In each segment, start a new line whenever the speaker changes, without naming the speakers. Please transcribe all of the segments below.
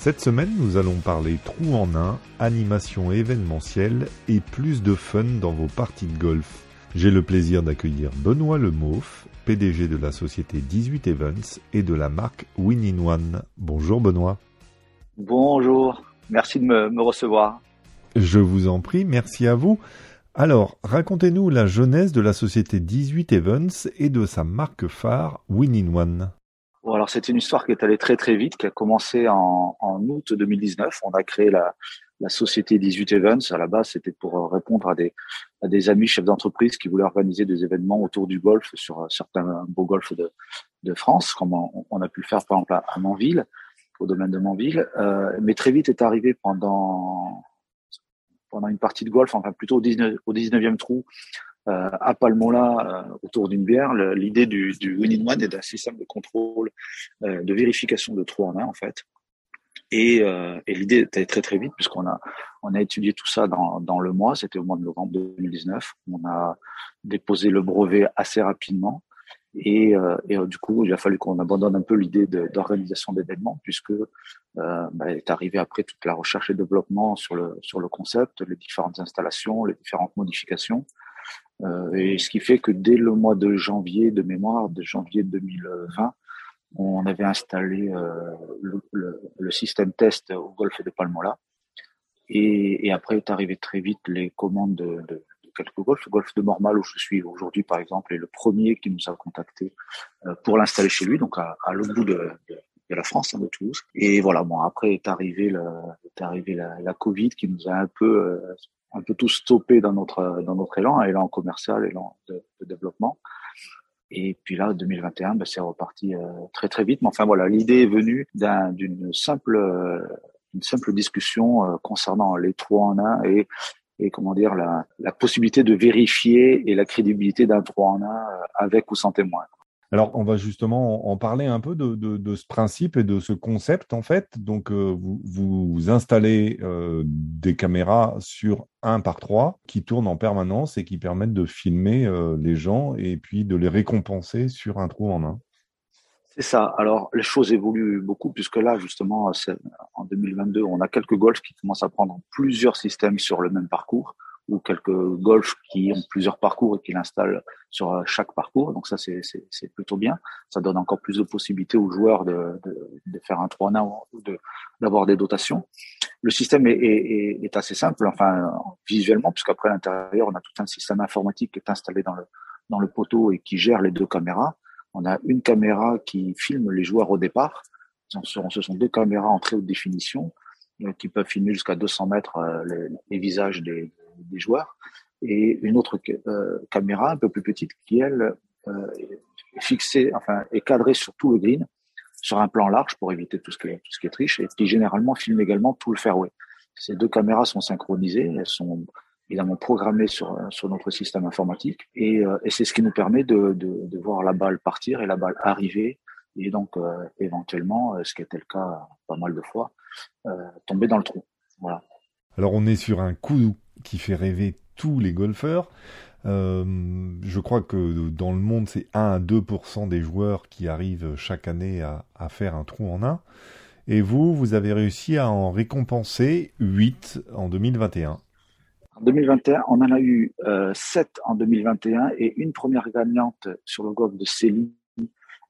Cette semaine, nous allons parler trou en un, animation événementielle et plus de fun dans vos parties de golf. J'ai le plaisir d'accueillir Benoît Lemoff, PDG de la société 18 Events et de la marque Win in One. Bonjour Benoît.
Bonjour, merci de me, me recevoir.
Je vous en prie, merci à vous. Alors, racontez-nous la jeunesse de la société 18 Events et de sa marque phare Win in One.
Alors c'est une histoire qui est allée très très vite, qui a commencé en, août 2019. On a créé la, société 18 Events. À la base, c'était pour répondre à des, amis chefs d'entreprise qui voulaient organiser des événements autour du golf sur certains beaux golfs de, de France, comme on, a pu le faire par exemple à Manville, au domaine de Manville. Euh, mais très vite est arrivé pendant pendant une partie de golf, enfin plutôt au, 19, au 19e trou, euh, à Palmola, euh, autour d'une bière, l'idée du, du Winning One est d'un système de contrôle, euh, de vérification de trous en un en fait. Et, euh, et l'idée était très très vite puisqu'on a on a étudié tout ça dans, dans le mois, c'était au mois de novembre 2019. On a déposé le brevet assez rapidement et, et du coup il a fallu qu'on abandonne un peu l'idée d'organisation d'événements puisque bah, est arrivé après toute la recherche et développement sur le sur le concept, les différentes installations, les différentes modifications. Euh, et ce qui fait que dès le mois de janvier de mémoire, de janvier 2020, on avait installé euh, le, système test au golfe de Palmola. Et, après est arrivé très vite les commandes de, quelques golfs. Le golf de Mormal où je suis aujourd'hui par exemple est le premier qui nous a contacté euh, pour l'installer chez lui, donc à, l'autre bout de, la France, hein, de Toulouse. Et voilà, bon après est arrivé, la, Covid qui nous a un peu un peu tout stoppé dans notre dans notre élan, élan commercial, élan de, de développement. Et puis là, 2021, ben, c'est reparti euh, très très vite. Mais enfin voilà, l'idée est venue d'une simple euh, une simple discussion euh, concernant les trous en un et et comment dire la, la possibilité de vérifier et la crédibilité d'un trou en un avec ou sans témoin.
Alors, on va justement en parler un peu de, ce principe et de ce concept, en fait. Donc, euh, vous, vous installez euh, des caméras sur un par trois qui tournent en permanence et qui permettent de filmer euh, les gens et puis de les récompenser sur un trou en un.
C'est ça. Alors, les choses évoluent beaucoup puisque là, justement, en 2022, on a quelques golfs qui commencent à prendre plusieurs systèmes sur le même parcours ou quelques golfs qui ont plusieurs parcours et qui l'installent sur euh, chaque parcours. Donc ça, c'est plutôt bien. Ça donne encore plus de possibilités aux joueurs de, de, de faire un 3 1 ou d'avoir des dotations. Le système est, est, est, assez simple, enfin visuellement, puisqu'après à l'intérieur, on a tout un système informatique qui est installé dans le, dans le poteau et qui gère les deux caméras. On a une caméra qui filme les joueurs au départ. Ce sont deux caméras en très haute définition euh, qui peuvent filmer jusqu'à 200 mètres euh, les, les visages des, des joueurs, et une autre euh, caméra un peu plus petite qui, elle, euh, est fixée, enfin, est cadrée sur tout le green, sur un plan large pour éviter tout ce qui est, tout ce qui est triche, et qui généralement filme également tout le fairway. Ces deux caméras sont synchronisées, elles sont évidemment programmées sur, sur notre système informatique, et, euh, et c'est ce qui nous permet de, de, voir la balle partir et la balle arriver, et donc éventuellement, ce qui était le cas pas mal de fois, tomber dans le trou. Voilà.
Alors on est sur un coup qui fait rêver tous les golfeurs. Euh, je crois que dans le monde, c'est 1 à 2% des joueurs qui arrivent chaque année à, faire un trou en un. Et vous, vous avez réussi à en récompenser 8 en 2021.
En 2021, on en a eu euh, 7 en 2021 et une première gagnante sur le golf de Céline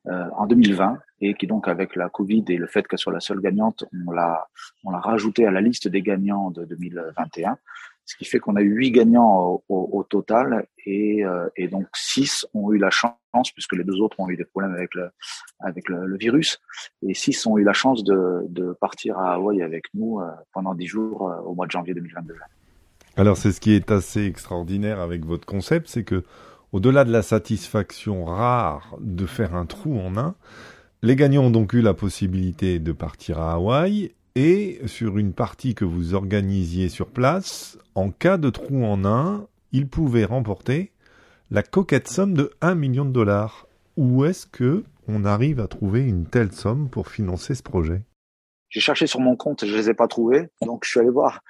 euh, en 2020 et qui donc avec la Covid et le fait qu'elle soit la seule gagnante, on l'a on rajouté à la liste des gagnants de 2021 ce qui fait qu'on a eu huit gagnants au, total et, euh, et, donc six ont eu la chance, puisque les deux autres ont eu des problèmes avec le virus, et six ont eu la chance de, de partir à Hawaï avec nous euh, pendant dix jours euh, au mois de janvier 2022.
Alors c'est ce qui est assez extraordinaire avec votre concept, c'est que au-delà de la satisfaction rare de faire un trou en un, les gagnants ont donc eu la possibilité de partir à Hawaï et sur une partie que vous organisiez sur place, en cas de trou en un, il pouvait remporter la coquette somme de 1 million de dollars. Où est-ce que on arrive à trouver une telle somme pour financer ce projet?
J'ai cherché sur mon compte, je les ai pas trouvés, donc je suis allé voir,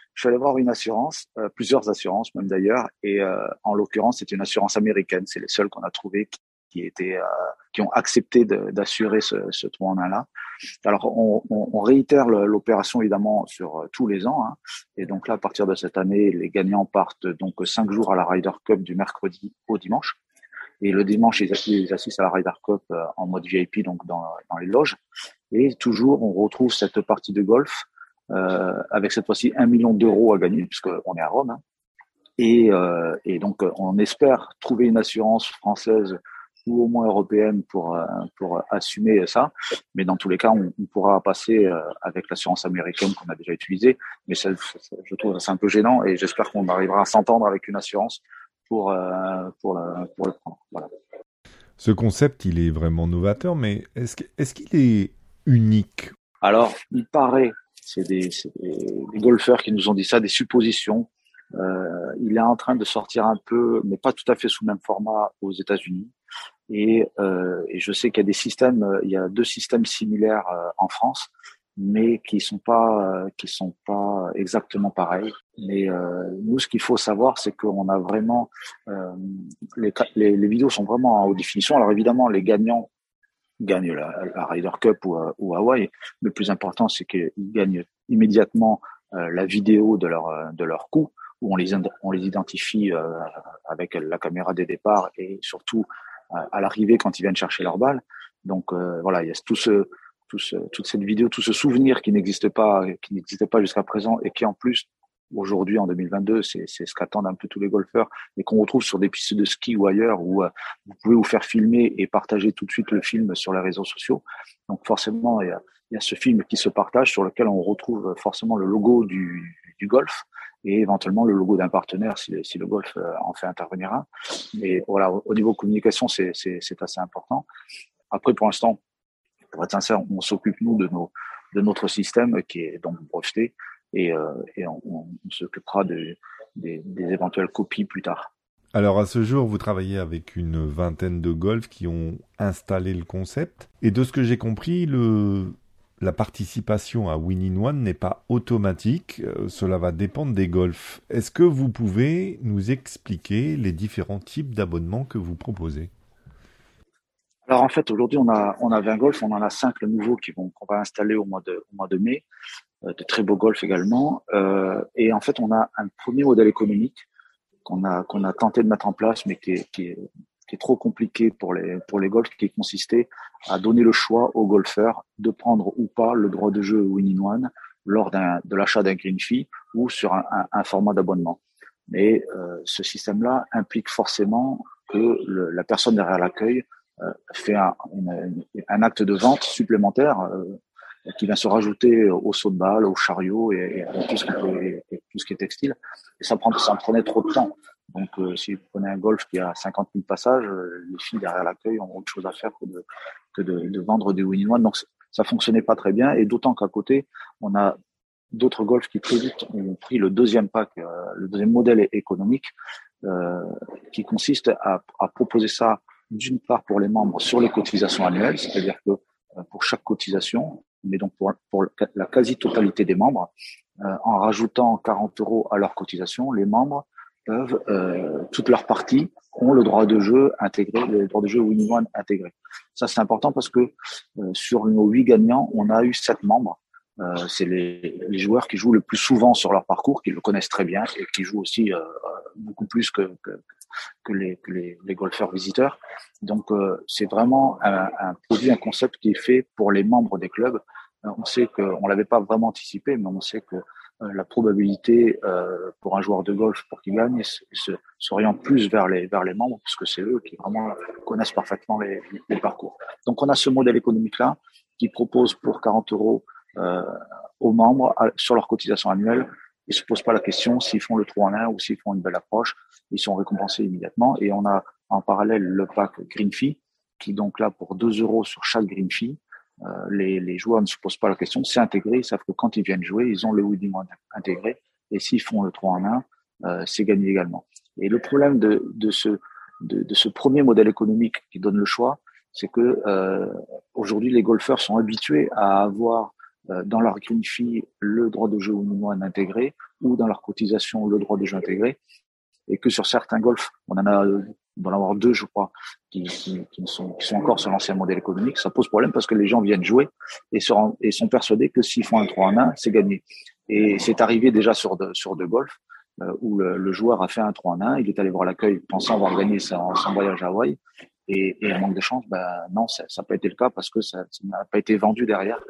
une assurance, euh, plusieurs assurances même d'ailleurs, et euh, en l'occurrence c'est une assurance américaine, c'est les seules qu'on a trouvées étaient, euh, qui ont accepté d'assurer ce, trou en un là. Alors on, réitère l'opération évidemment sur tous les ans, hein, et donc là à partir de cette année, les gagnants partent donc cinq jours à la Ryder Cup du mercredi au dimanche. Et le dimanche, ils assistent à la Ryder Cup euh, en mode VIP, donc dans, les loges. Et toujours, on retrouve cette partie de golf euh, avec cette fois-ci un million d'euros à gagner, puisqu'on est à Rome. Hein. Euh, et, donc, on espère trouver une assurance française ou au moins européenne pour euh, pour assumer ça. Mais dans tous les cas, on, on pourra passer euh, avec l'assurance américaine qu'on a déjà utilisée. Mais ça, je trouve c'est un peu gênant et j'espère qu'on arrivera à s'entendre avec une assurance pour, euh, pour, pour le prendre. Voilà.
Ce concept, il est vraiment novateur, mais est-ce qu'il est, est, unique?
Alors, il paraît, c'est des, des, des, golfeurs qui nous ont dit ça, des suppositions. Euh, il est en train de sortir un peu, mais pas tout à fait sous le même format aux États-Unis. Et, euh, je sais qu'il y a des systèmes, il y a deux systèmes similaires euh, en France mais qui sont pas qui sont pas exactement pareils. Mais euh, nous, ce qu'il faut savoir, c'est qu'on a vraiment euh, les, les, les, vidéos sont vraiment en haute définition. Alors évidemment, les gagnants gagnent la, la Ryder Cup ou, ou Hawaii, mais le plus important, c'est qu'ils gagnent immédiatement euh, la vidéo de leur de leur coup, où on les on les identifie euh, avec la caméra des départs et surtout à l'arrivée quand ils viennent chercher leur balle. Donc euh, voilà, il y a tout ce tout ce, toute cette vidéo, tout ce souvenir qui n'existe pas, qui n'existait pas jusqu'à présent et qui en plus aujourd'hui en 2022, c'est ce qu'attendent un peu tous les golfeurs et qu'on retrouve sur des pistes de ski ou ailleurs où euh, vous pouvez vous faire filmer et partager tout de suite le film sur les réseaux sociaux. Donc forcément, il y a, il y a ce film qui se partage sur lequel on retrouve forcément le logo du, du golf et éventuellement le logo d'un partenaire si, le golf euh, en fait intervenir un. Mais voilà, au niveau communication, c'est assez important. Après, pour l'instant, pour être sincère, on s'occupe nous de nos de notre système qui est donc breveté et, euh, on, on s'occupera de, des, des éventuelles copies plus tard.
Alors à ce jour, vous travaillez avec une vingtaine de golfs qui ont installé le concept. Et de ce que j'ai compris, le, la participation à Win in One n'est pas automatique, euh, cela va dépendre des golfs. Est-ce que vous pouvez nous expliquer les différents types d'abonnements que vous proposez?
Alors en fait, aujourd'hui, on a, on a 20 golfs, on en a 5 nouveaux qui vont, qu'on va installer au mois de, au mois de mai, euh, de très beaux golfs également. Euh, et en fait, on a un premier modèle économique qu'on a, qu'on a tenté de mettre en place, mais qui qui est, qui est trop compliqué pour les, pour les golfs, qui consistait à donner le choix aux golfeurs de prendre ou pas le droit de jeu Win in One lors d'un, de l'achat d'un green fee ou sur un, un, format d'abonnement. Mais euh, ce système-là implique forcément que le, la personne derrière l'accueil euh, fait un, un, acte de vente supplémentaire euh, qui vient se rajouter au saut de balle, au chariot et, et tout, ce qui est, et tout ce qui est textile. Et ça, prend, ça prenait trop de temps. Donc, euh, si vous prenez un golf qui a 50 000 passages, euh, les filles derrière l'accueil ont autre chose à faire que de, que de, de vendre des win one Donc, ça fonctionnait pas très bien. Et d'autant qu'à côté, on a d'autres golfs qui très vite ont pris le deuxième pack, euh, le deuxième modèle économique, euh, qui consiste à, à proposer ça d'une part pour les membres sur les cotisations annuelles, c'est-à-dire que euh, pour chaque cotisation, mais donc pour, pour la quasi-totalité des membres, en rajoutant 40 euros à leur cotisation, les membres euh, toutes leurs parties ont le droit de jeu intégré, le droit de jeu win one intégré. Ça, c'est important parce que euh, sur nos huit gagnants, on a eu sept membres. Euh, c'est les, les, joueurs qui jouent le plus souvent sur leur parcours, qui le connaissent très bien et qui jouent aussi euh, beaucoup plus que, que, que, les, que les, les, golfeurs visiteurs. Donc, euh, c'est vraiment un, un, produit, un concept qui est fait pour les membres des clubs. on sait qu'on l'avait pas vraiment anticipé, mais on sait que euh, la probabilité euh, pour un joueur de golf pour qu'il gagne s'oriente plus vers les vers les membres parce que c'est eux qui vraiment connaissent parfaitement les, les, parcours. Donc on a ce modèle économique là qui propose pour 40 euros euh, aux membres sur leur cotisation annuelle. Ils se posent pas la question s'ils font le trou en un ou s'ils font une belle approche. Ils sont récompensés immédiatement. Et on a en parallèle le pack Green Fee qui donc là pour 2 euros sur chaque Green Fee les, les, joueurs ne se posent pas la question, c'est intégré, ils savent que quand ils viennent jouer, ils ont le winning intégré, et s'ils font le 3 en 1, c'est gagné également. Et le problème de, de ce, de, de, ce premier modèle économique qui donne le choix, c'est que euh, aujourd'hui les golfeurs sont habitués à avoir euh, dans leur green fee le droit de jeu au minimum intégré ou dans leur cotisation le droit de jeu intégré, et que sur certains golfs, on en a on va en avoir deux, je crois, qui, qui, qui, sont, qui sont encore sur l'ancien modèle économique. Ça pose problème parce que les gens viennent jouer et, sont, et sont persuadés que s'ils font un 3 en 1, c'est gagné. Et c'est arrivé déjà sur de, sur de golf euh, où le, le, joueur a fait un 3 en 1, il est allé voir l'accueil pensant avoir gagné son, son voyage à Hawaï et, et manque de chance, ben non, ça n'a pas été le cas parce que ça n'a pas été vendu derrière.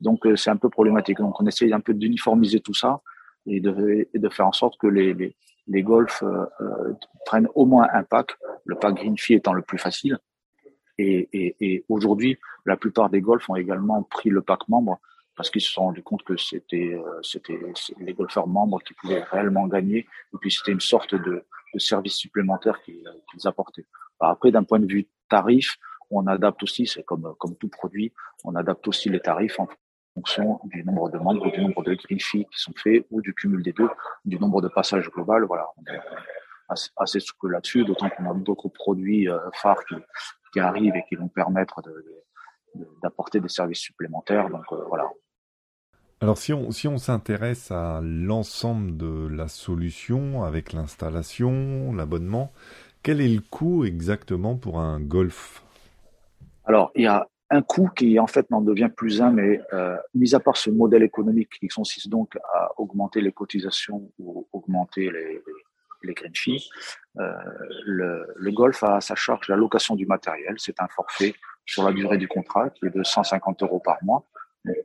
Donc euh, c'est un peu problématique. Donc on essaye un peu d'uniformiser tout ça et de, et de faire en sorte que les, les, les golfs euh, euh, prennent au moins un pack, le pack Green étant le plus facile. Et, et, et aujourd'hui, la plupart des golfs ont également pris le pack membre parce qu'ils se sont rendus compte que c'était euh, c'était les golfeurs membres qui pouvaient réellement gagner et puis c'était une sorte de, de service supplémentaire qu'ils apportaient. Après, d'un point de vue tarif, on adapte aussi, c'est comme, comme tout produit, on adapte aussi les tarifs fonction du nombre de membres, du nombre de green qui sont faits ou du cumul des deux, du nombre de passages global. Voilà, on est assez, assez souple là-dessus, d'autant qu'on a d'autres produits euh, phares qui, qui, arrivent et qui vont permettre d'apporter de, des services supplémentaires. Donc euh, voilà.
Alors si on si on s'intéresse à l'ensemble de la solution avec l'installation, l'abonnement, quel est le coût exactement pour un golf?
Alors, il y a un coût qui en fait n'en devient plus un, mais euh, mis à part ce modèle économique qui consiste donc à augmenter les cotisations ou augmenter les, les, green fees, euh, le, le, golf a à sa charge la location du matériel. C'est un forfait sur la durée du contrat qui est de 150 euros par mois,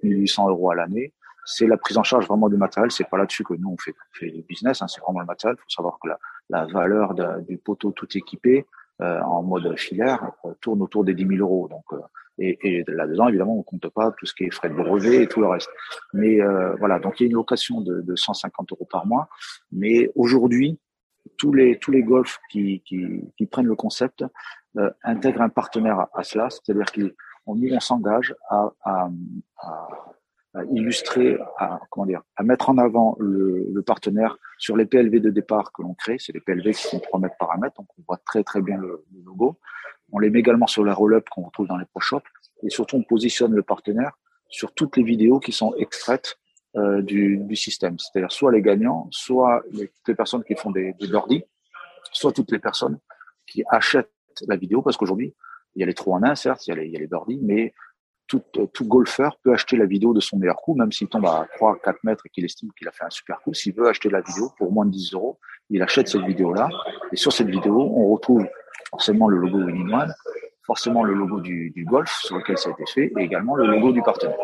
1800 euros à l'année. C'est la prise en charge vraiment du matériel. C'est pas là-dessus que nous on fait, on fait du business. Hein, c'est vraiment le matériel. Il faut savoir que la, la valeur du poteau tout équipé euh, en mode filaire euh, tourne autour des 10 000 euros. Donc, euh, et, et là-dedans, évidemment, on compte pas tout ce qui est frais de brevet et tout le reste. Mais voilà, donc il y a une location de, de 150 euros par mois. Mais aujourd'hui, tous les tous les golfs qui, qui, qui prennent le concept euh, intègrent un partenaire à, cela, c'est-à-dire qu'on on s'engage à, à, à, illustrer, à, comment dire, à mettre en avant le, le, partenaire sur les PLV de départ que l'on crée. C'est les PLV qui sont 3 mètres par 1 mètre, donc on voit très très bien le, le logo. On les met également sur la roll-up qu'on retrouve dans les Pro Shops. Et surtout, on positionne le partenaire sur toutes les vidéos qui sont extraites euh, du, du, système. C'est-à-dire soit les gagnants, soit les, toutes les personnes qui font des, des soit toutes les personnes qui achètent la vidéo, parce qu'aujourd'hui, il y a les trous en un, certes, il y a les, il y a les birdies, mais tout, tout, golfeur peut acheter la vidéo de son meilleur coup, même s'il tombe à 3, 4 mètres et qu'il estime qu'il a fait un super coup. S'il veut acheter la vidéo pour moins de 10 euros, il achète cette vidéo-là. Et sur cette vidéo, on retrouve forcément le logo Winning One, forcément le logo du, du, golf sur lequel ça a été fait, et également le logo du partenaire.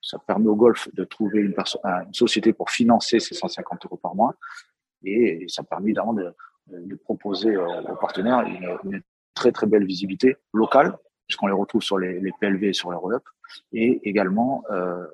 Ça permet au golf de trouver une, une société pour financer ses 150 euros par mois, et ça permet évidemment de, de proposer aux partenaires une, une très très belle visibilité locale puisqu'on les retrouve sur les, les PLV et sur les roll-up, et également euh,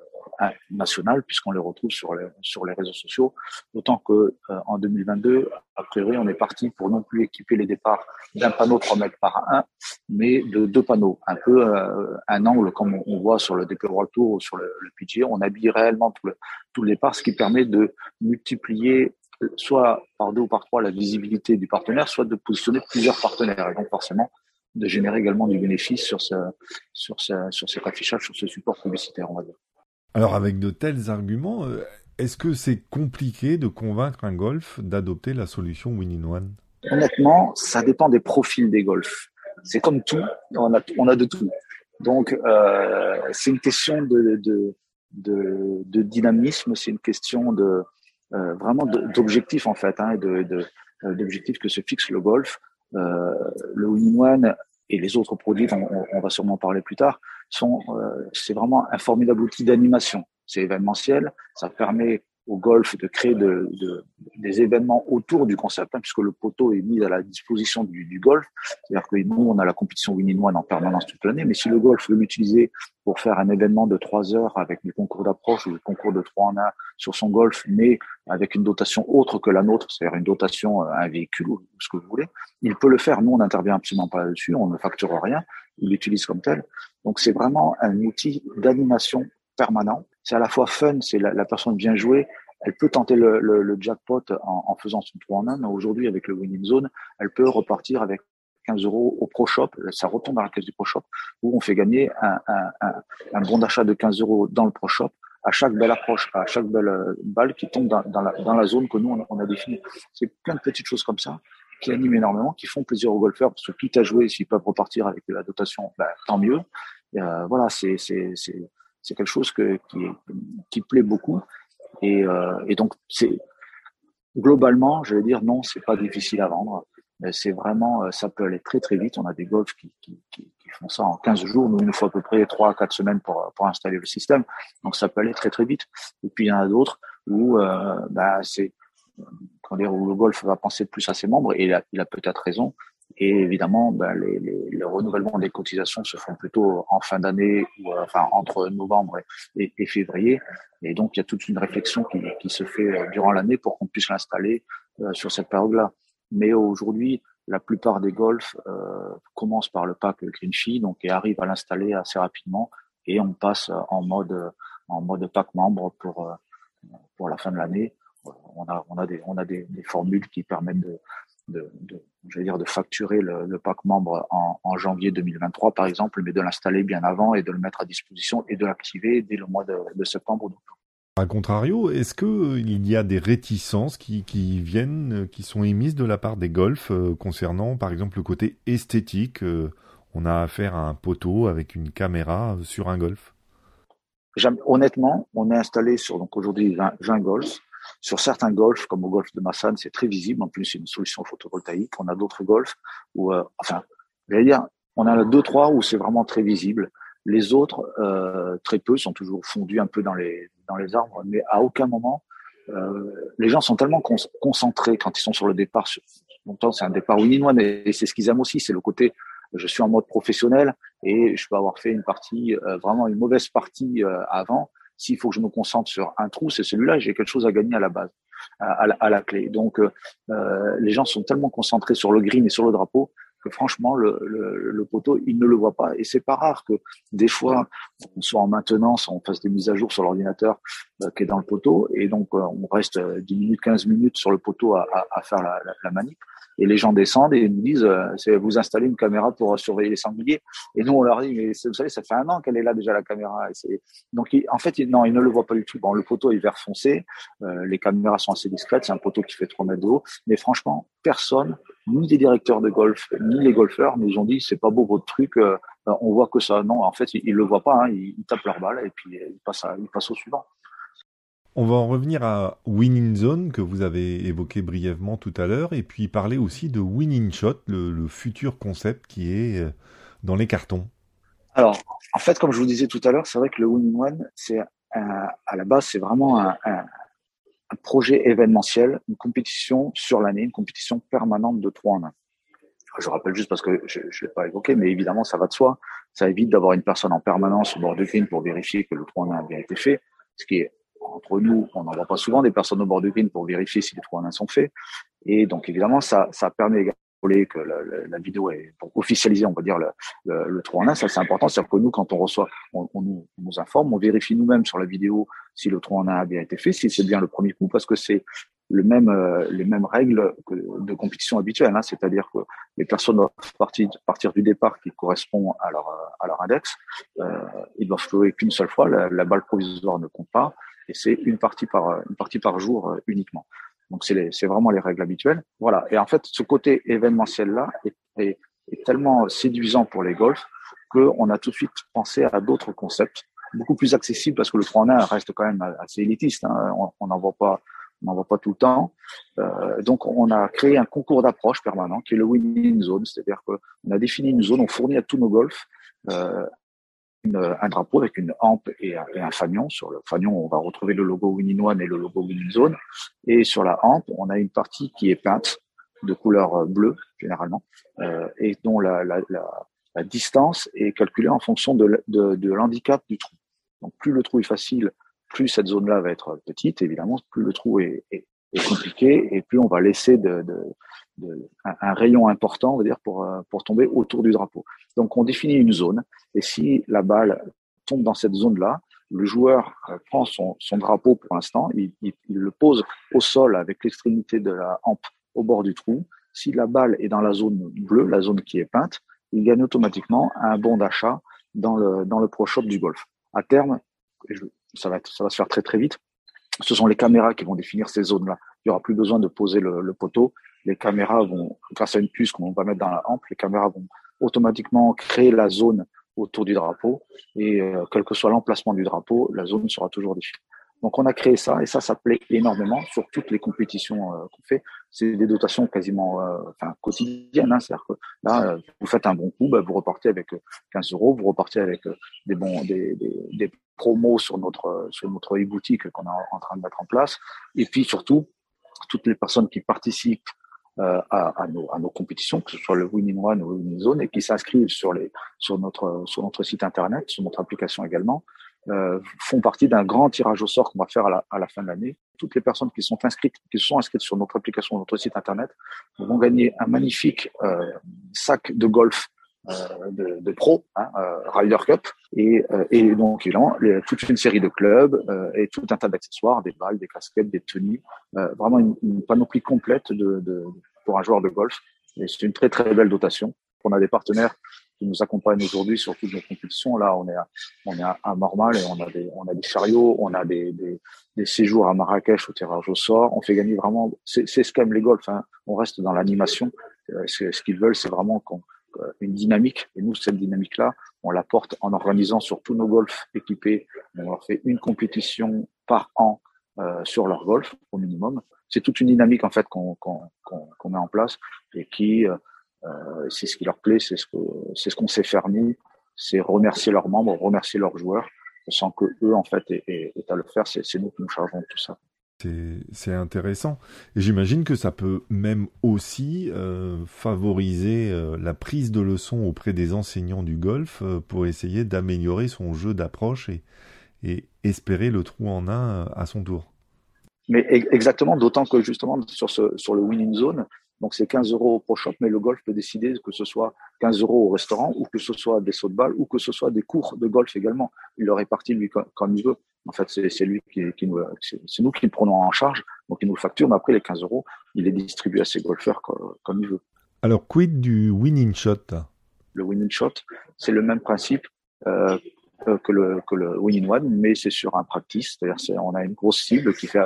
national, puisqu'on les retrouve sur les, sur les réseaux sociaux. D'autant que euh, en 2022, a priori, on est parti pour non plus équiper les départs d'un panneau 3 mètres par 1, mais de deux panneaux, un peu euh, un angle comme on, voit sur le DP World Tour ou sur le, le PGA. On habille réellement tout le, tout le départ, ce qui permet de multiplier soit par deux ou par trois la visibilité du partenaire, soit de positionner plusieurs partenaires. Et donc forcément, de générer également du bénéfice sur, ce, sur, ce, sur cet affichage, sur ce support publicitaire, on va dire.
Alors avec de tels arguments, euh, est-ce que c'est compliqué de convaincre un golf d'adopter la solution Win-in One?
Honnêtement, ça dépend des profils des golfs. C'est comme tout, on a, on a de tout. Donc euh, c'est une question de, de, dynamisme, c'est une question de euh, vraiment d'objectif en fait, hein, d'objectifs que se fixe le golf. Le Win-in-One et les autres produits dont on, va sûrement parler plus tard sont euh, c'est vraiment un formidable outil d'animation. C'est événementiel, ça permet au golf de créer de, de, des événements autour du concept, puisque le poteau est mis à la disposition du, du golf. C'est-à-dire que nous, on a la compétition One en permanence toute l'année, mais si le golf veut l'utiliser pour faire un événement de trois heures avec des concours d'approche ou des concours de trois en un sur son golf, mais avec une dotation autre que la nôtre, c'est-à-dire une dotation à euh, un véhicule ou ce que vous voulez, il peut le faire. Nous, on n'intervient absolument pas là-dessus, on ne facture rien. ils l'utilisent comme tel. Donc c'est vraiment un outil d'animation permanent. C'est à la fois fun, c'est la, personne bien jouée, elle peut tenter le, jackpot en, faisant son trou en un. Aujourd'hui, avec le winning zone, elle peut repartir avec 15 euros au Pro Shop. Ça retombe dans la caisse du Pro Shop où on fait gagner un, bon d'achat de 15 euros dans le Pro Shop à chaque belle approche, à chaque belle euh, balle qui tombe dans, la, zone que nous, on a, définie. C'est plein de petites choses comme ça qui animent énormément, qui font plaisir aux golfeurs, parce que tout à jouer, s'ils peuvent repartir avec la dotation, ben, tant mieux. Euh, voilà, c'est quelque chose qui, plaît beaucoup. Et, euh, et donc, c'est globalement, je vais dire, non, c'est pas difficile à vendre. C'est vraiment, euh, ça peut aller très très vite. On a des golfs qui, font ça en 15 jours. Nous, nous faut à peu près 3 à 4 semaines pour, installer le système. Donc ça peut aller très très vite. Et puis il y en a d'autres où euh, bah, c'est où le golf va penser plus à ses membres et il a peut-être raison. Et évidemment, ben, les, les, le renouvellement des cotisations se font plutôt en fin d'année, ou euh, enfin entre novembre et, février. Et donc, il y a toute une réflexion qui, qui se fait euh, durant l'année pour qu'on puisse l'installer euh, sur cette période-là. Mais aujourd'hui, la plupart des golfs euh, commencent par le pack Green Fee, donc et arrivent à l'installer assez rapidement. Et on passe en mode en mode pack membre pour pour la fin de l'année on a, on a, des, on a des formules qui permettent de, de, de, je vais dire, de facturer le, le pack membre en, en, janvier 2023, par exemple, mais de l'installer bien avant et de le mettre à disposition et de l'activer dès le mois de, de septembre.
A contrario, est-ce que euh, y a des réticences qui, qui, viennent, qui sont émises de la part des golfs euh, concernant, par exemple, le côté esthétique euh, On a affaire à un poteau avec une caméra sur un golf?
Honnêtement, on est installé sur donc aujourd'hui 20, 20 golfs. Sur certains golfs, comme au golf de Massan, c'est très visible. En plus, c'est une solution photovoltaïque. On a d'autres golfs où, euh, enfin, j'allais dire, on a deux, trois où c'est vraiment très visible. Les autres, euh, très peu, sont toujours fondus un peu dans les, dans les arbres, mais à aucun moment, euh, les gens sont tellement concentrés quand ils sont sur le départ. Longtemps, c'est un départ win-in-one, et c'est ce qu'ils aiment aussi, c'est le côté je suis en mode professionnel et je peux avoir fait une partie, euh, vraiment une mauvaise partie euh, avant, s'il faut que je me concentre sur un trou, c'est celui-là. J'ai quelque chose à gagner à la base, à, la, clé. Donc, euh, euh, les gens sont tellement concentrés sur le green et sur le drapeau que franchement, le, le, le poteau, ils ne le voient pas. Et c'est pas rare que des fois, on soit en maintenance, on fasse des mises à jour sur l'ordinateur qui est dans le poteau, et donc euh, on reste 10 minutes, 15 minutes sur le poteau à, à, faire la, la, la manip. Et les gens descendent et nous disent euh, vous installez une caméra pour surveiller les sangliers. Et nous on leur dit mais vous savez ça fait un an qu'elle est là déjà la caméra. Donc en fait non ils ne le voient pas du tout. Bon le poteau est vert foncé. Euh, les caméras sont assez discrètes. C'est un poteau qui fait 3 mètres de haut. Mais franchement personne ni des directeurs de golf ni les golfeurs nous ont dit c'est pas beau votre truc euh, on voit que ça. Non en fait ils, ne le voient pas hein, ils, tapent leur balle et puis ils passent ils passent au suivant
on va en revenir à Winning Zone que vous avez évoqué brièvement tout à l'heure et puis parler aussi de Winning Shot, le, futur concept qui est euh, dans les cartons.
Alors, en fait, comme je vous disais tout à l'heure, c'est vrai que le Winning One, c'est à la base, c'est vraiment un, projet événementiel, une compétition sur l'année, une compétition permanente de 3 en 1. Je rappelle juste parce que je ne l'ai pas évoqué, mais évidemment, ça va de soi. Ça évite d'avoir une personne en permanence au bord de green pour vérifier que le 3 en 1 a bien été fait, ce qui est entre nous, on n'en voit pas souvent des personnes au bord du green pour vérifier si les trous en un sont faits. Et donc évidemment, ça, ça permet également que la, la, vidéo est pour officialiser, on va dire, le, le, le en un. Ça, c'est important. C'est-à-dire que nous, quand on reçoit, on, on, nous, on nous, informe, on vérifie nous-mêmes sur la vidéo si le trou en un a bien été fait, si c'est bien le premier coup, parce que c'est le même, euh, les mêmes règles que de compétition habituelle. Hein. C'est-à-dire que les personnes doivent partir, partir du départ qui correspond à leur, à leur index. Euh, ils doivent jouer qu'une seule fois. La, la balle provisoire ne compte pas et c'est une partie par une partie par jour euh, uniquement. Donc c'est c'est vraiment les règles habituelles. Voilà. Et en fait, ce côté événementiel là est, est, est tellement séduisant pour les golfs qu'on a tout de suite pensé à d'autres concepts beaucoup plus accessibles parce que le 3 en 1 reste quand même assez élitiste. Hein. On n'en voit pas on n'en voit pas tout le temps. Euh, donc, on a créé un concours d'approche permanent qui est le winning zone, c'est-à-dire qu'on a défini une zone, on fournit à tous nos golfs euh, un drapeau avec une hampe et un, et fanion. Sur le fanion, on va retrouver le logo Winning One et le logo Winning Zone. Et sur la hampe, on a une partie qui est peinte de couleur bleue, généralement, euh, et dont la, distance est calculée en fonction de, de, de l'handicap du trou. Donc, plus le trou est facile, plus cette zone-là va être petite, évidemment, plus le trou est, est, est, compliqué, et plus on va laisser de, de un, rayon important, on va dire, pour, pour tomber autour du drapeau. Donc, on définit une zone, et si la balle tombe dans cette zone-là, le joueur prend son, son drapeau pour l'instant, il, il, le pose au sol avec l'extrémité de la hampe au bord du trou. Si la balle est dans la zone bleue, la zone qui est peinte, il gagne automatiquement un bon d'achat dans le, dans le pro shop du golf. À terme, ça va, ça va se faire très très vite. Ce sont les caméras qui vont définir ces zones-là. Il n'y aura plus besoin de poser le, poteau. Les caméras vont, grâce à une puce qu'on va mettre dans la hampe, les caméras vont automatiquement créer la zone autour du drapeau et euh, quel que soit l'emplacement du drapeau, la zone sera toujours définie. Donc on a créé ça et ça, ça plaît énormément sur toutes les compétitions euh, qu'on fait. C'est des dotations quasiment euh, enfin, quotidiennes. Hein, C'est-à-dire que là, vous faites un bon coup, bah, vous repartez avec 15 euros, vous repartez avec des bons des, des, promos sur notre sur notre e-boutique qu'on est en train de mettre en place. Et puis surtout, toutes les personnes qui participent à, à, nos, à nos compétitions, que ce soit le Winning One ou le Zone, et qui s'inscrivent sur sur notre sur notre site internet, sur notre application également, euh, font partie d'un grand tirage au sort qu'on va faire à la, à la fin de l'année. Toutes les personnes qui sont inscrites, qui sont inscrites sur notre application, notre site internet, vont gagner un magnifique euh, sac de golf euh, de, de, pro, hein, euh, Ryder Cup, et, euh, et donc il a toute une série de clubs et tout un tas d'accessoires, des balles, des casquettes, des tenues, vraiment une, une, panoplie complète de, de, pour un joueur de golf. Et c'est une très très belle dotation. On a des partenaires qui nous accompagnent aujourd'hui sur toutes nos compétitions. Là, on est à, on est à, et on a des, on a des chariots, on a des, des, séjours à Marrakech au tirage au sort. On fait gagner vraiment, c'est ce qu'aiment les golfs. Hein. On reste dans l'animation. Euh, ce qu'ils veulent, c'est vraiment qu'on une dynamique. Et nous, cette dynamique-là, on la porte en organisant sur tous nos golfs équipés. On leur fait une compétition par an euh, sur leur golf, au minimum. C'est toute une dynamique en fait qu'on met en place et qui euh, euh, c'est ce qui leur plaît, c'est ce c'est ce qu'on sait faire c'est remercier leurs membres, remercier leurs joueurs, sans que eux en fait aient, à le faire. C'est nous qui nous chargeons de tout ça.
C'est intéressant. Et j'imagine que ça peut même aussi favoriser la prise de leçons auprès des enseignants du golf pour essayer d'améliorer son jeu d'approche et, et, espérer le trou en un à son tour.
Mais exactement, d'autant que justement sur, ce, sur le winning zone, donc c'est 15 euros au Pro Shop, mais le golf peut décider que ce soit 15 euros au restaurant ou que ce soit des sauts de balle ou que ce soit des cours de golf également. Il le répartit lui comme, il veut. En fait, c'est lui qui, qui nous, c'est nous qui le prenons en charge, donc il nous le facture, mais après les 15 euros, il les distribue à ses golfeurs comme, il veut.
Alors, quid du winning shot?
Le winning shot, c'est le même principe euh, que le que le winning one, mais c'est sur un practice, c'est-à-dire on a une grosse cible qui fait,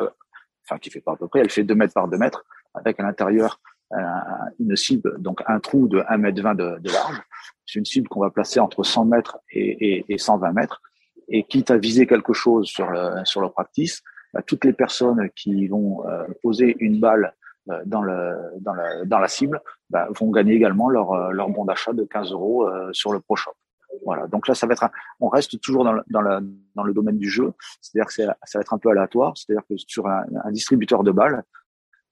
enfin qui fait pas à peu près, elle fait 2 mètres par 2 mètres, avec à l'intérieur une cible, donc un trou de 1 mètre 20 de, de large. C'est une cible qu'on va placer entre 100 mètres et, et, et, 120 mètres. Et quitte à viser quelque chose sur le, sur le practice, bah, toutes les personnes qui vont euh, poser une balle euh, dans, le, dans, la, dans la cible bah, vont gagner également leur, euh, leur bon d'achat de 15 euros sur le Pro Shop. Voilà. Donc là, ça va être, on reste toujours dans le, dans, le, dans le domaine du jeu. C'est-à-dire que ça va être un peu aléatoire. C'est-à-dire que sur un, un distributeur de balles,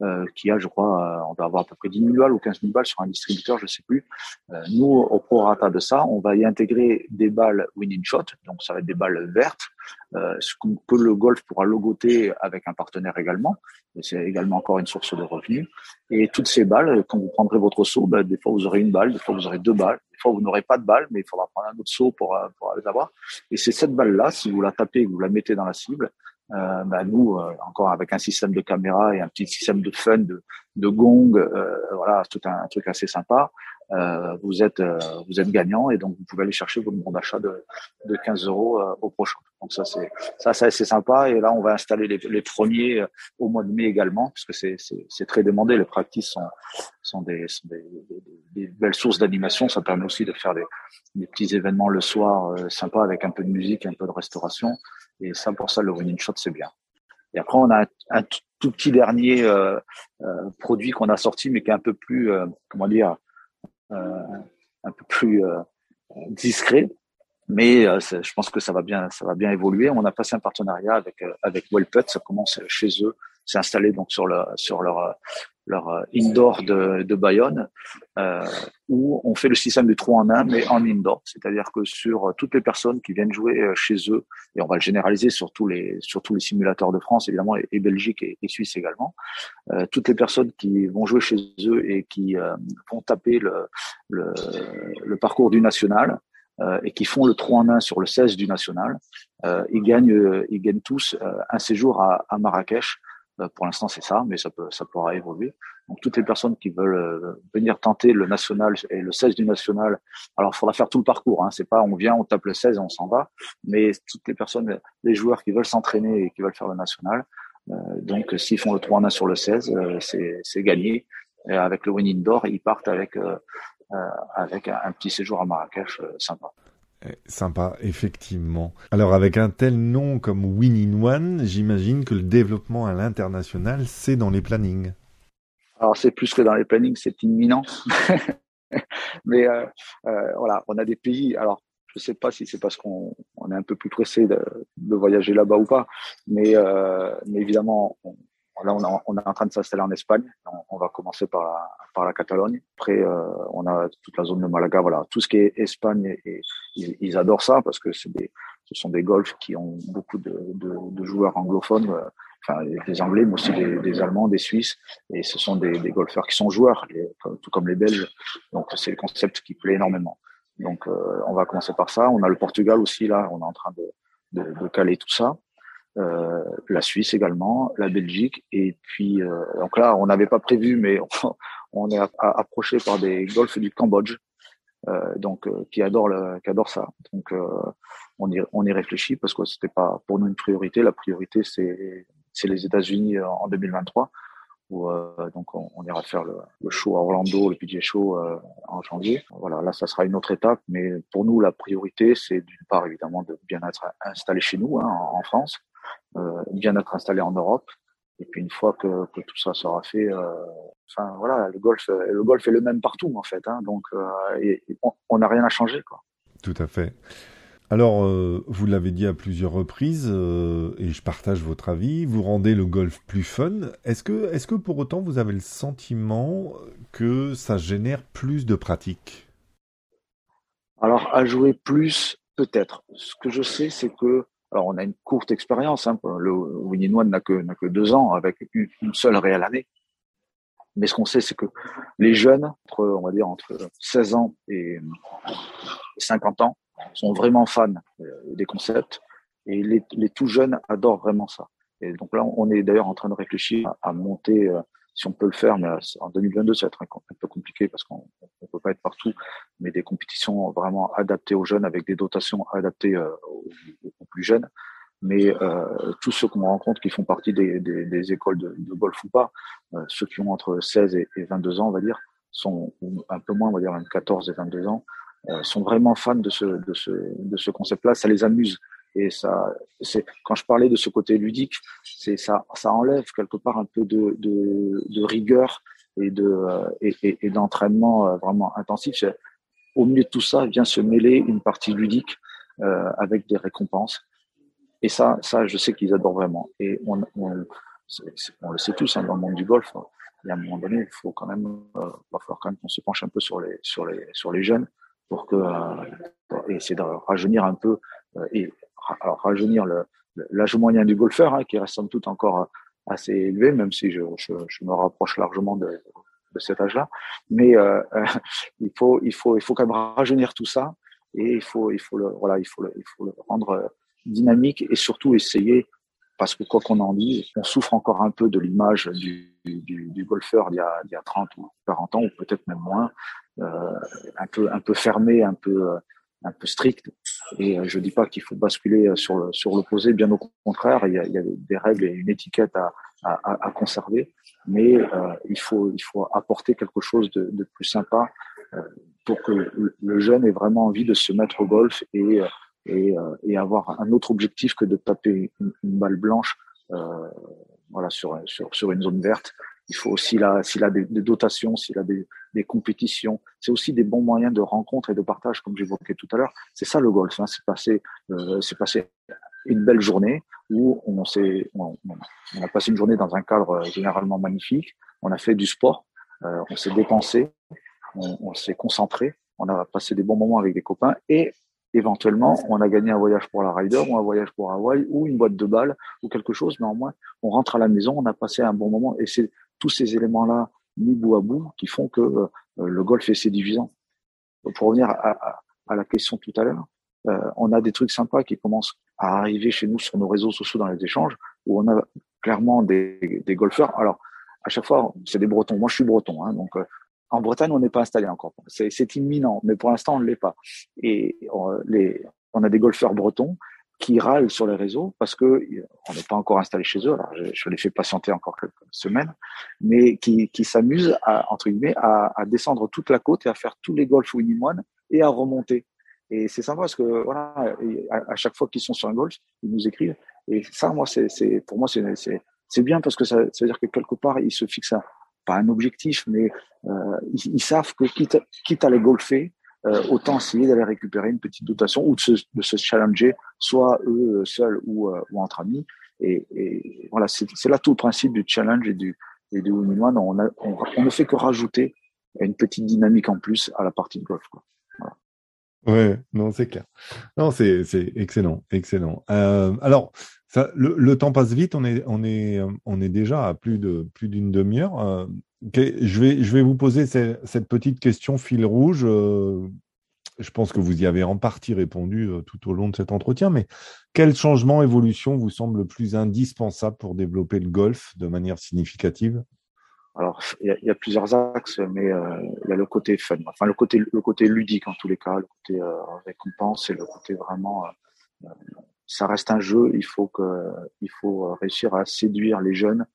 euh, qui a, je crois, euh, on doit avoir à peu près 10 000 balles ou 15 000 balles sur un distributeur, je sais plus. Euh, nous, au prorata de ça, on va y intégrer des balles winning shot, donc ça va être des balles vertes, ce que le golf pourra logoter avec un partenaire également. C'est également encore une source de revenus. Et toutes ces balles, quand vous prendrez votre saut, ben, des fois vous aurez une balle, des fois vous aurez deux balles, fois vous n'aurez pas de balle, mais il faudra prendre un autre saut pour, pour les avoir. Et c'est cette balle-là, si vous la tapez et que vous la mettez dans la cible, euh, bah, nous, euh, encore avec un système de caméra et un petit système de fun, de, de gong, euh, voilà, tout un, truc assez sympa. Euh, vous êtes vous êtes gagnant et donc vous pouvez aller chercher votre bon d'achat de, de 15 euros au prochain. Donc ça c'est ça c'est assez sympa et là on va installer les, les premiers au mois de mai également parce que c'est c'est très demandé. Les practices sont sont des, des, des, belles sources d'animation. Ça permet aussi de faire des, des petits événements le soir sympa avec un peu de musique, un peu de restauration. Et ça, pour ça, le winning shot, c'est bien. Et après, on a un, tout petit dernier euh, euh, produit qu'on a sorti, mais qui est un peu plus, euh, comment dire, euh, un peu plus euh, discret. Mais je pense que ça va bien, ça va bien évoluer. On a passé un partenariat avec avec Wellput. Ça commence chez eux. C'est installé donc sur le sur leur leur euh, indoor de, de Bayonne, euh, où on fait le système du 3 en 1, mais en indoor. C'est-à-dire que sur euh, toutes les personnes qui viennent jouer euh, chez eux, et on va le généraliser sur tous les, sur tous les simulateurs de France, évidemment, et, Belgique et, Suisse également, euh, toutes les personnes qui vont jouer chez eux et qui vont taper le, le, le, parcours du national, et qui font le 3 en 1 sur le 16 du national, ils gagnent, ils gagnent tous un séjour à, à Marrakech euh, pour l'instant, c'est ça, mais ça peut, ça pourra évoluer. Donc, toutes les personnes qui veulent euh, venir tenter le national et le 16 du national, alors il faudra faire tout le parcours. Hein. C'est pas on vient, on tape le 16 et on s'en va. Mais toutes les personnes, les joueurs qui veulent s'entraîner et qui veulent faire le national, euh, donc s'ils font le 3 en 1 sur le 16, c'est gagné. Et avec le winning door, ils partent avec avec un, petit séjour à Marrakech sympa.
Eh, sympa, effectivement. Alors avec un tel nom comme Win in One, j'imagine que le développement à l'international, c'est dans les plannings.
Alors c'est plus que dans les plannings, c'est imminent. Mais euh, euh, voilà, on a des pays. Alors je ne sais pas si c'est parce qu'on on est un peu plus pressé de, voyager là-bas ou pas, mais, euh, évidemment, Là, on, est en train de s'installer en Espagne. On, va commencer par la, par la Catalogne. Après, euh, on a toute la zone de Malaga. Voilà, tout ce qui est Espagne, et, ils, adorent ça parce que ce sont des golfs qui ont beaucoup de, joueurs anglophones, euh, enfin des Anglais, mais aussi des, Allemands, des Suisses. Et ce sont des, golfeurs qui sont joueurs, tout comme les Belges. Donc c'est le concept qui plaît énormément. Donc euh, on va commencer par ça. On a le Portugal aussi là. On est en train de, de caler tout ça. Euh, la Suisse également, la Belgique, et puis euh, donc là on n'avait pas prévu, mais on, est approché par des golfs du Cambodge, euh, donc qui adorent qui adorent ça. Donc on y on y réfléchit parce que c'était pas pour nous une priorité. La priorité c'est c'est les États-Unis en 2023 où donc on, on, ira faire le, show à Orlando, le PGA Show en janvier. Voilà, là ça sera une autre étape, mais pour nous la priorité c'est d'une part évidemment de bien être installé chez nous hein, en, France, euh, bien être installé en Europe. Et puis une fois que, que tout ça sera fait, euh, enfin voilà, le golf, le golf est le même partout en fait. Hein, donc euh, on n'a rien à changer quoi.
Tout à fait. Alors, euh, vous l'avez dit à plusieurs reprises, euh, et je partage votre avis, vous rendez le golf plus fun. Est-ce que, est-ce que pour autant vous avez le sentiment que ça génère plus de pratiques?
Alors, à jouer plus, peut-être. Ce que je sais, c'est que alors, on a une courte expérience. Hein. Le Winnie One n'a que, que deux ans avec une, seule réelle année. Mais ce qu'on sait, c'est que les jeunes, entre, on va dire entre 16 ans et 50 ans, sont vraiment fans euh, des concepts. Et les, les tout jeunes adorent vraiment ça. Et donc là, on est d'ailleurs en train de réfléchir à monter euh, si on peut le faire, mais en 2022, ça va être un, peu compliqué parce qu'on ne peut pas être partout, mais des compétitions vraiment adaptées aux jeunes avec des dotations adaptées euh, aux, plus jeunes. Mais euh, tous ceux qu'on rencontre qui font partie des, écoles de, golf ou pas, euh, ceux qui ont entre 16 et, 22 ans, on va dire, sont un peu moins, on va dire même 14 et 22 ans, sont vraiment fans de ce, de ce, de ce concept-là. Ça les amuse. Et ça, c'est quand je parlais de ce côté ludique, c'est ça, ça enlève quelque part un peu de, de, rigueur et de euh, et, d'entraînement euh, vraiment intensif. Au milieu de tout ça vient se mêler une partie ludique euh, avec des récompenses. Et ça, ça, je sais qu'ils adorent vraiment. Et on, on, on le sait tous hein, dans le monde du golf. Il y a un moment donné, il faut quand même, euh, va falloir quand même qu'on se penche un peu sur les sur les sur les jeunes pour que essayer de rajeunir un peu alors rajeunir l'âge moyen du golfeur, hein, qui reste somme toute encore euh, assez élevé, même si je, me rapproche largement de, cet âge-là. Mais euh, euh, il faut, il faut, il faut quand même rajeunir tout ça et il faut, il faut le, voilà, il faut le, il faut le rendre dynamique et surtout essayer, parce que quoi qu'on en dise, on souffre encore un peu de l'image du, du, du, golfeur d'il y, y a 30 ou 40 ans ou peut-être même moins, un peu, un peu fermé, un peu un peu strict. Et euh, je dis pas qu'il faut basculer euh, sur sur l'opposé, bien au contraire, il y a, il y a des règles et une étiquette à, à, à conserver, mais euh, il faut il faut apporter quelque chose de, de plus sympa euh, pour que le, jeune ait vraiment envie de se mettre au golf et et, et avoir un autre objectif que de taper une, une balle blanche voilà sur sur sur une zone verte il faut aussi s'il a des, dotations, s'il a des, des compétitions, c'est aussi des bons moyens de rencontre et de partage, comme j'évoquais tout à l'heure. C'est ça le golf. Hein. C'est passer, euh, c'est passer une belle journée où on, s'est, on, a passé une journée dans un cadre euh, généralement magnifique, on a fait du sport, euh, on s'est dépensé, on, s'est concentré, on a passé des bons moments avec des copains et éventuellement, on a gagné un voyage pour la Ryder ou un voyage pour Hawaï ou une boîte de balles ou quelque chose, mais au moins, on rentre à la maison, on a passé un bon moment et c'est tous ces éléments-là mis bout à bout qui font que euh, le golf est séduisant. Pour revenir à, à, la question tout à l'heure, euh, on a des trucs sympas qui commencent à arriver chez nous sur nos réseaux sociaux dans les échanges où on a clairement des, des golfeurs. Alors, à chaque fois, c'est des Bretons. Moi, je suis Breton, hein, donc euh, en Bretagne, on n'est pas installé encore. C'est imminent, mais pour l'instant, on ne l'est pas. Et on, euh, les, on a des golfeurs bretons qui râlent sur les réseaux parce que on n'est pas encore installé chez eux. Alors, je, je, les fais patienter encore quelques semaines, mais qui, qui s'amusent à entre guillemets à, à, descendre toute la côte et à faire tous les golfs winning one et à remonter. Et c'est sympa parce que voilà, à, chaque fois qu'ils sont sur un golf, ils nous écrivent. Et ça, moi, c'est pour moi, c'est bien parce que ça, ça veut dire que quelque part, ils se fixent un, pas un objectif, mais euh, ils, ils, savent que quitte, quitte à les golfer, euh, autant essayer d'aller récupérer une petite dotation ou de se, de se challenger, soit eux seuls ou, euh, ou entre amis. Et, et voilà, c'est là tout le principe du challenge et du, et du win one. On, on, on, ne fait que rajouter une petite dynamique en plus à la partie de golf. Quoi. Voilà.
Ouais, non, c'est clair. Non, c'est excellent, excellent. Euh, alors, ça, le, le, temps passe vite. On est, on est, on est déjà à plus de plus d'une demi-heure. Je vais, je vais vous poser cette, petite question fil rouge. Euh, je pense que vous y avez en partie répondu euh, tout au long de cet entretien, mais quel changement, évolution vous semble le plus indispensable pour développer le golf de manière significative?
Alors, il y, a, plusieurs axes, mais euh, il y a le côté fun, enfin le côté le côté ludique en tous les cas, le côté récompense et le côté vraiment. Ça reste un jeu. Il faut que il faut réussir à séduire les jeunes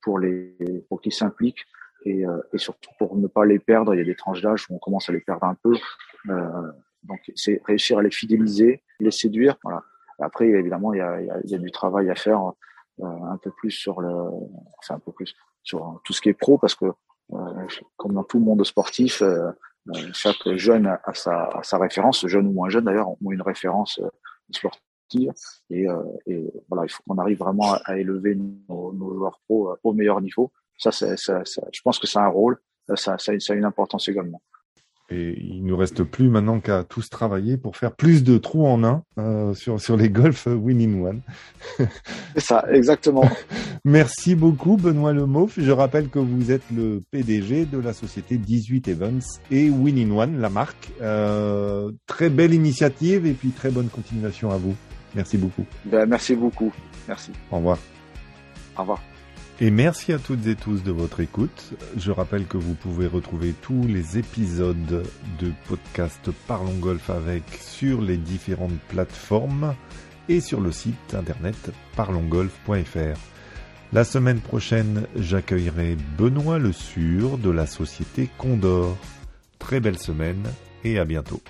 pour les pour qu'ils s'impliquent et, euh, et surtout pour ne pas les perdre. Il y a des tranches d'âge où on commence à les perdre un peu. Euh, donc, c'est réussir à les fidéliser, les séduire. Voilà. Après, évidemment, il y a, il y a, y a du travail à faire un peu plus sur le, enfin un peu plus sur tout ce qui est pro parce que euh, comme dans tout le monde sportif, euh, chaque jeune a sa, a sa référence, jeune ou moins jeune d'ailleurs, ont une référence euh, sportive et, et voilà, il faut qu'on arrive vraiment à, à élever nos, nos, joueurs pro au meilleur niveau. Ça, c'est, ça, ça, je pense que ça a un rôle, ça, ça, a une importance également.
Et il nous reste plus maintenant qu'à tous travailler pour faire plus de trous en un euh, sur, sur les golfs Winning One.
C'est ça, exactement.
Merci beaucoup, Benoît Lemoff. Je rappelle que vous êtes le PDG de la société 18 Events et Winning One, la marque. Euh, très belle initiative et puis très bonne continuation à vous. Merci beaucoup.
Ben, merci beaucoup. Merci.
Au revoir.
Au revoir.
Et merci à toutes et tous de votre écoute. Je rappelle que vous pouvez retrouver tous les épisodes de podcast Parlons Golf avec sur les différentes plateformes et sur le site internet parlonsgolf.fr. La semaine prochaine, j'accueillerai Benoît Le Sur de la société Condor. Très belle semaine et à bientôt.